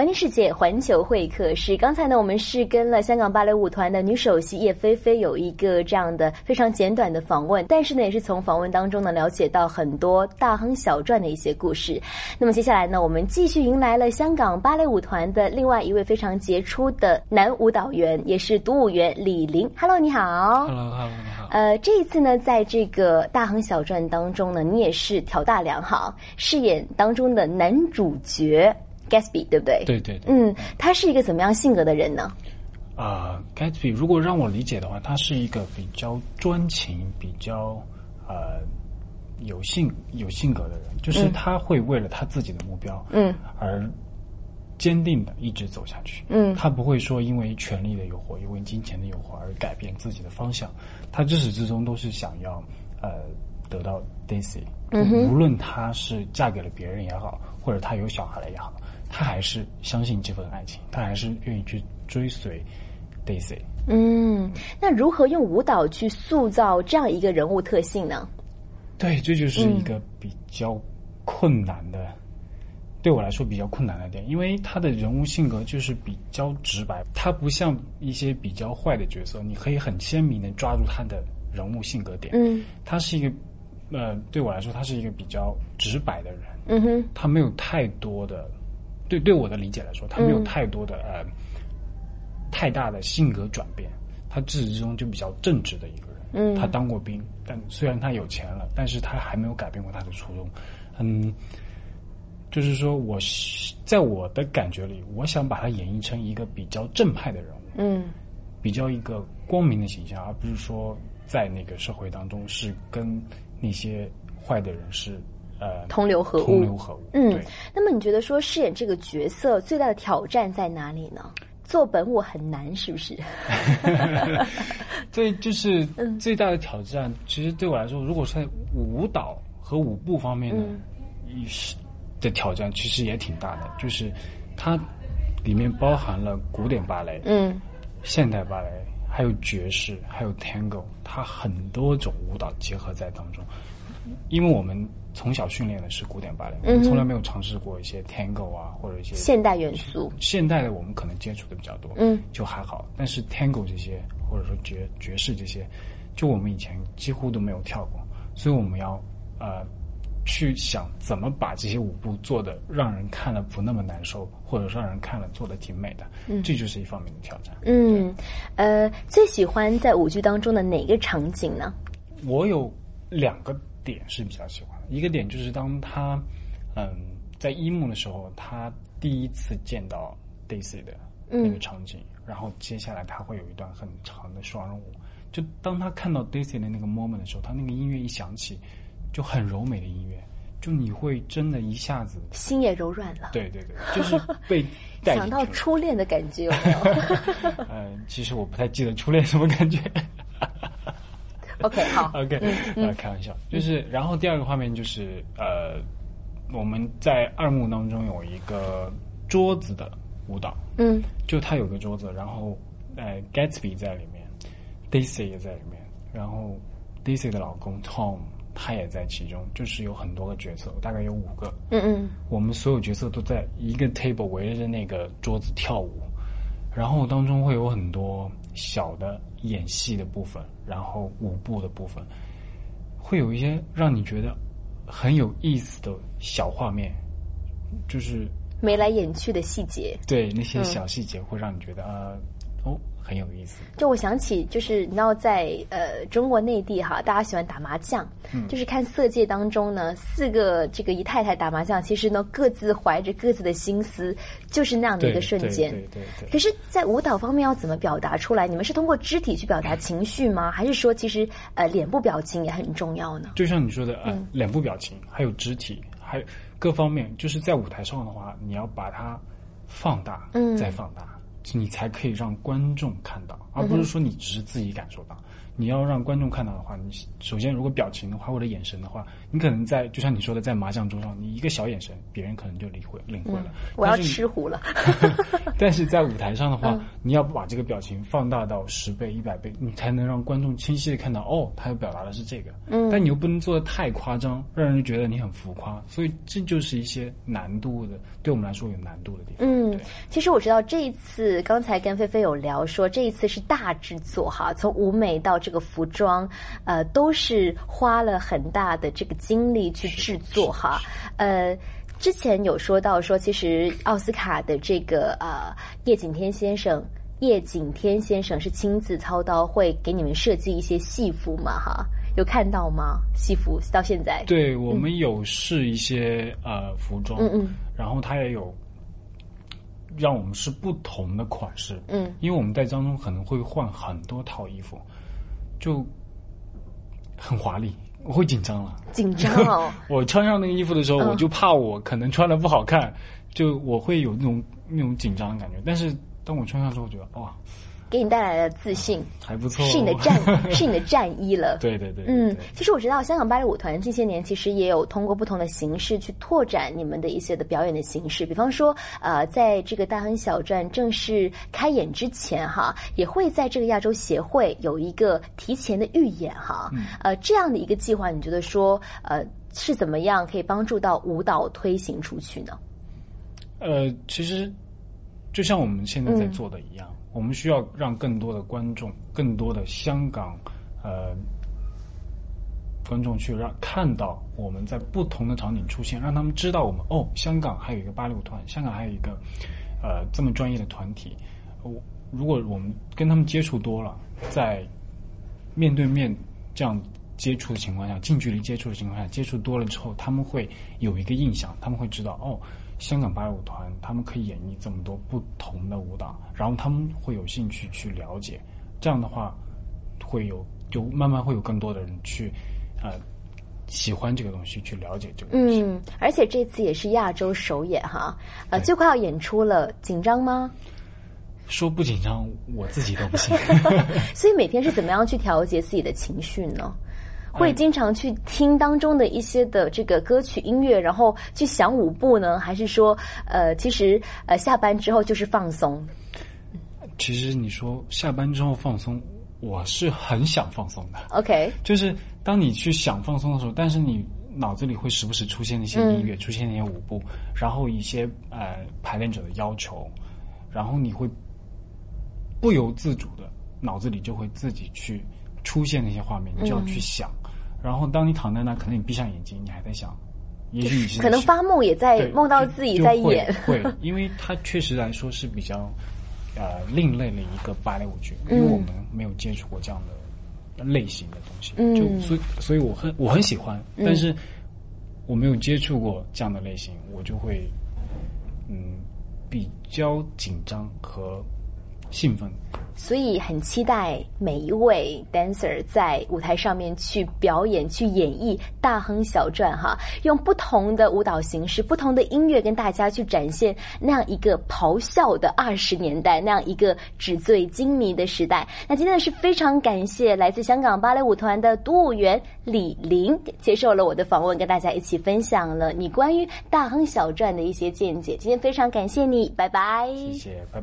环听世界，环球会客室。刚才呢，我们是跟了香港芭蕾舞团的女首席叶菲菲有一个这样的非常简短的访问，但是呢，也是从访问当中呢了解到很多大亨小传的一些故事。那么接下来呢，我们继续迎来了香港芭蕾舞团的另外一位非常杰出的男舞蹈员，也是独舞员李林。Hello，你好。Hello，Hello，你好。呃，这一次呢，在这个大亨小传当中呢，你也是挑大梁哈，饰演当中的男主角。Gatsby 对不对？对对对。嗯，他是一个怎么样性格的人呢？啊，Gatsby 如果让我理解的话，他是一个比较专情、比较呃有性有性格的人，就是他会为了他自己的目标，嗯，而坚定的一直走下去。嗯，他不会说因为权力的诱惑、因为金钱的诱惑而改变自己的方向。他自始至终都是想要呃得到 Daisy，嗯无论他是嫁给了别人也好，或者他有小孩了也好。他还是相信这份爱情，他还是愿意去追随 Daisy。嗯，那如何用舞蹈去塑造这样一个人物特性呢？对，这就是一个比较困难的，对我来说比较困难的点，因为他的人物性格就是比较直白，他不像一些比较坏的角色，你可以很鲜明的抓住他的人物性格点。嗯，他是一个，呃，对我来说，他是一个比较直白的人。嗯哼，他没有太多的。对对我的理解来说，他没有太多的呃太大的性格转变，他自始至终就比较正直的一个人。嗯，他当过兵，但虽然他有钱了，但是他还没有改变过他的初衷。嗯，就是说我在我的感觉里，我想把他演绎成一个比较正派的人物，嗯，比较一个光明的形象，而不是说在那个社会当中是跟那些坏的人是。呃，同流合污。同流合污。嗯，那么你觉得说饰演这个角色最大的挑战在哪里呢？做本我很难，是不是？对，就是最大的挑战。其实对我来说，如果在舞蹈和舞步方面呢，是的挑战其实也挺大的。就是它里面包含了古典芭蕾、嗯，现代芭蕾，还有爵士，还有 Tango，它很多种舞蹈结合在当中。因为我们从小训练的是古典芭蕾，我们从来没有尝试过一些 tango 啊，或者一些现代元素。现代的我们可能接触的比较多，嗯，就还好。但是 tango 这些，或者说爵爵士这些，就我们以前几乎都没有跳过，所以我们要呃去想怎么把这些舞步做的让人看了不那么难受，或者让人看了做的挺美的，嗯，这就是一方面的挑战。嗯，呃，最喜欢在舞剧当中的哪个场景呢？我有两个。点是比较喜欢的一个点就是当他，嗯，在一幕的时候，他第一次见到 Daisy 的那个场景，然后接下来他会有一段很长的双人舞。就当他看到 Daisy 的那个 moment 的时候，他那个音乐一响起，就很柔美的音乐，就你会真的一下子心也柔软了。对对对，就是被 想到初恋的感觉有没有？嗯，其实我不太记得初恋什么感觉。OK，好。OK，呃，开玩笑，就是，然后第二个画面就是，呃，我们在二幕当中有一个桌子的舞蹈，嗯，就他有个桌子，然后，呃，Gatsby 在里面，Daisy 也在里面，然后 Daisy 的老公 Tom 他也在其中，就是有很多个角色，大概有五个，嗯嗯，我们所有角色都在一个 table 围着那个桌子跳舞，然后当中会有很多小的。演戏的部分，然后舞步的部分，会有一些让你觉得很有意思的小画面，就是眉来眼去的细节。对，那些小细节会让你觉得啊，哦。很有意思。就我想起，就是你知道，在呃中国内地哈，大家喜欢打麻将，就是看色戒当中呢，四个这个姨太太打麻将，其实呢各自怀着各自的心思，就是那样的一个瞬间。对对对。可是，在舞蹈方面要怎么表达出来？你们是通过肢体去表达情绪吗？还是说，其实呃脸部表情也很重要呢？就像你说的，呃，脸部表情，还有肢体，还有各方面，就是在舞台上的话，你要把它放大，嗯，再放大。你才可以让观众看到，而不是说你只是自己感受到。你要让观众看到的话，你首先如果表情的话或者眼神的话，你可能在就像你说的，在麻将桌上，你一个小眼神，别人可能就领会领会了。我要吃糊了。但是在舞台上的话，你要把这个表情放大到十倍、一百倍，你才能让观众清晰的看到哦，他要表达的是这个。嗯。但你又不能做的太夸张，让人觉得你很浮夸，所以这就是一些难度的，对我们来说有难度的地方。嗯，其实我知道这一次刚才跟菲菲有聊说，这一次是大制作哈，从舞美到这个服装，呃，都是花了很大的这个精力去制作哈。呃，之前有说到说，其实奥斯卡的这个呃叶景天先生，叶景天先生是亲自操刀，会给你们设计一些戏服嘛哈。有看到吗？戏服到现在，对我们有试一些呃服装，嗯嗯，然后他也有让我们试不同的款式，嗯，因为我们在当中可能会换很多套衣服，就很华丽，我会紧张了，紧张哦。我穿上那个衣服的时候，我就怕我可能穿的不好看，就我会有那种那种紧张的感觉。但是当我穿上之后，觉得哇。给你带来了自信，还不错，是你的战，是你的战衣了。对对对，嗯，其实我知道香港芭蕾舞团近些年其实也有通过不同的形式去拓展你们的一些的表演的形式，比方说，呃，在这个大亨小传正式开演之前，哈，也会在这个亚洲协会有一个提前的预演，哈，呃，这样的一个计划，你觉得说，呃，是怎么样可以帮助到舞蹈推行出去呢？呃，其实就像我们现在在做的一样。我们需要让更多的观众、更多的香港呃观众去让看到我们在不同的场景出现，让他们知道我们哦，香港还有一个芭蕾舞团，香港还有一个呃这么专业的团体。我如果我们跟他们接触多了，在面对面这样接触的情况下，近距离接触的情况下，接触多了之后，他们会有一个印象，他们会知道哦。香港芭蕾舞团，他们可以演绎这么多不同的舞蹈，然后他们会有兴趣去了解，这样的话，会有就慢慢会有更多的人去，呃，喜欢这个东西，去了解这个东西。嗯，而且这次也是亚洲首演哈，呃，就快要演出了，紧张吗？说不紧张，我自己都不信。所以每天是怎么样去调节自己的情绪呢？会经常去听当中的一些的这个歌曲音乐，然后去想舞步呢？还是说，呃，其实呃下班之后就是放松？其实你说下班之后放松，我是很想放松的。OK，就是当你去想放松的时候，但是你脑子里会时不时出现一些音乐，出现一些舞步，然后一些呃排练者的要求，然后你会不由自主的脑子里就会自己去出现那些画面，你就要去想。然后，当你躺在那，可能你闭上眼睛，你还在想，也许你可能发梦也在梦到自己在演。会，因为它确实来说是比较呃另类的一个芭蕾舞剧，因为我们没有接触过这样的类型的东西，就所以所以我很我很喜欢，但是我没有接触过这样的类型，我就会嗯比较紧张和兴奋。所以很期待每一位 dancer 在舞台上面去表演、去演绎《大亨小传》哈，用不同的舞蹈形式、不同的音乐跟大家去展现那样一个咆哮的二十年代，那样一个纸醉金迷的时代。那今天呢是非常感谢来自香港芭蕾舞团的独舞员李玲接受了我的访问，跟大家一起分享了你关于《大亨小传》的一些见解。今天非常感谢你，拜拜。谢谢，拜拜。